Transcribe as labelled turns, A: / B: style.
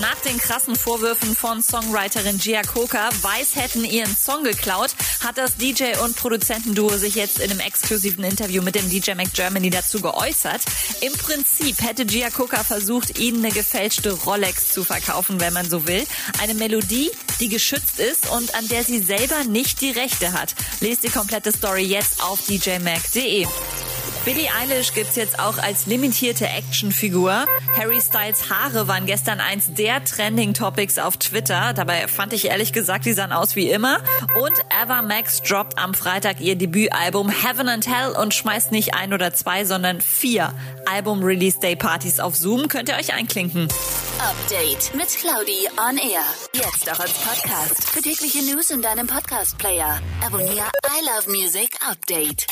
A: Nach den krassen Vorwürfen von Songwriterin Gia Coca, Weiß hätten ihren Song geklaut, hat das DJ- und Produzentenduo sich jetzt in einem exklusiven Interview mit dem DJ Mac Germany dazu geäußert. Im Prinzip hätte Gia Coca versucht, ihnen eine gefälschte Rolex zu verkaufen, wenn man so will. Eine Melodie, die geschützt ist und an der sie selber nicht die Rechte hat. Lest die komplette Story jetzt auf djmac.de. Billie Eilish gibt's jetzt auch als limitierte Actionfigur. Harry Styles Haare waren gestern eins der Trending Topics auf Twitter. Dabei fand ich ehrlich gesagt, die sahen aus wie immer. Und Ava Max droppt am Freitag ihr Debütalbum Heaven and Hell und schmeißt nicht ein oder zwei, sondern vier Album-Release Day Partys auf Zoom. Könnt ihr euch einklinken.
B: Update mit Claudi on Air. Jetzt auch als Podcast. Für tägliche News in deinem Podcast-Player. Abonniere I Love Music Update.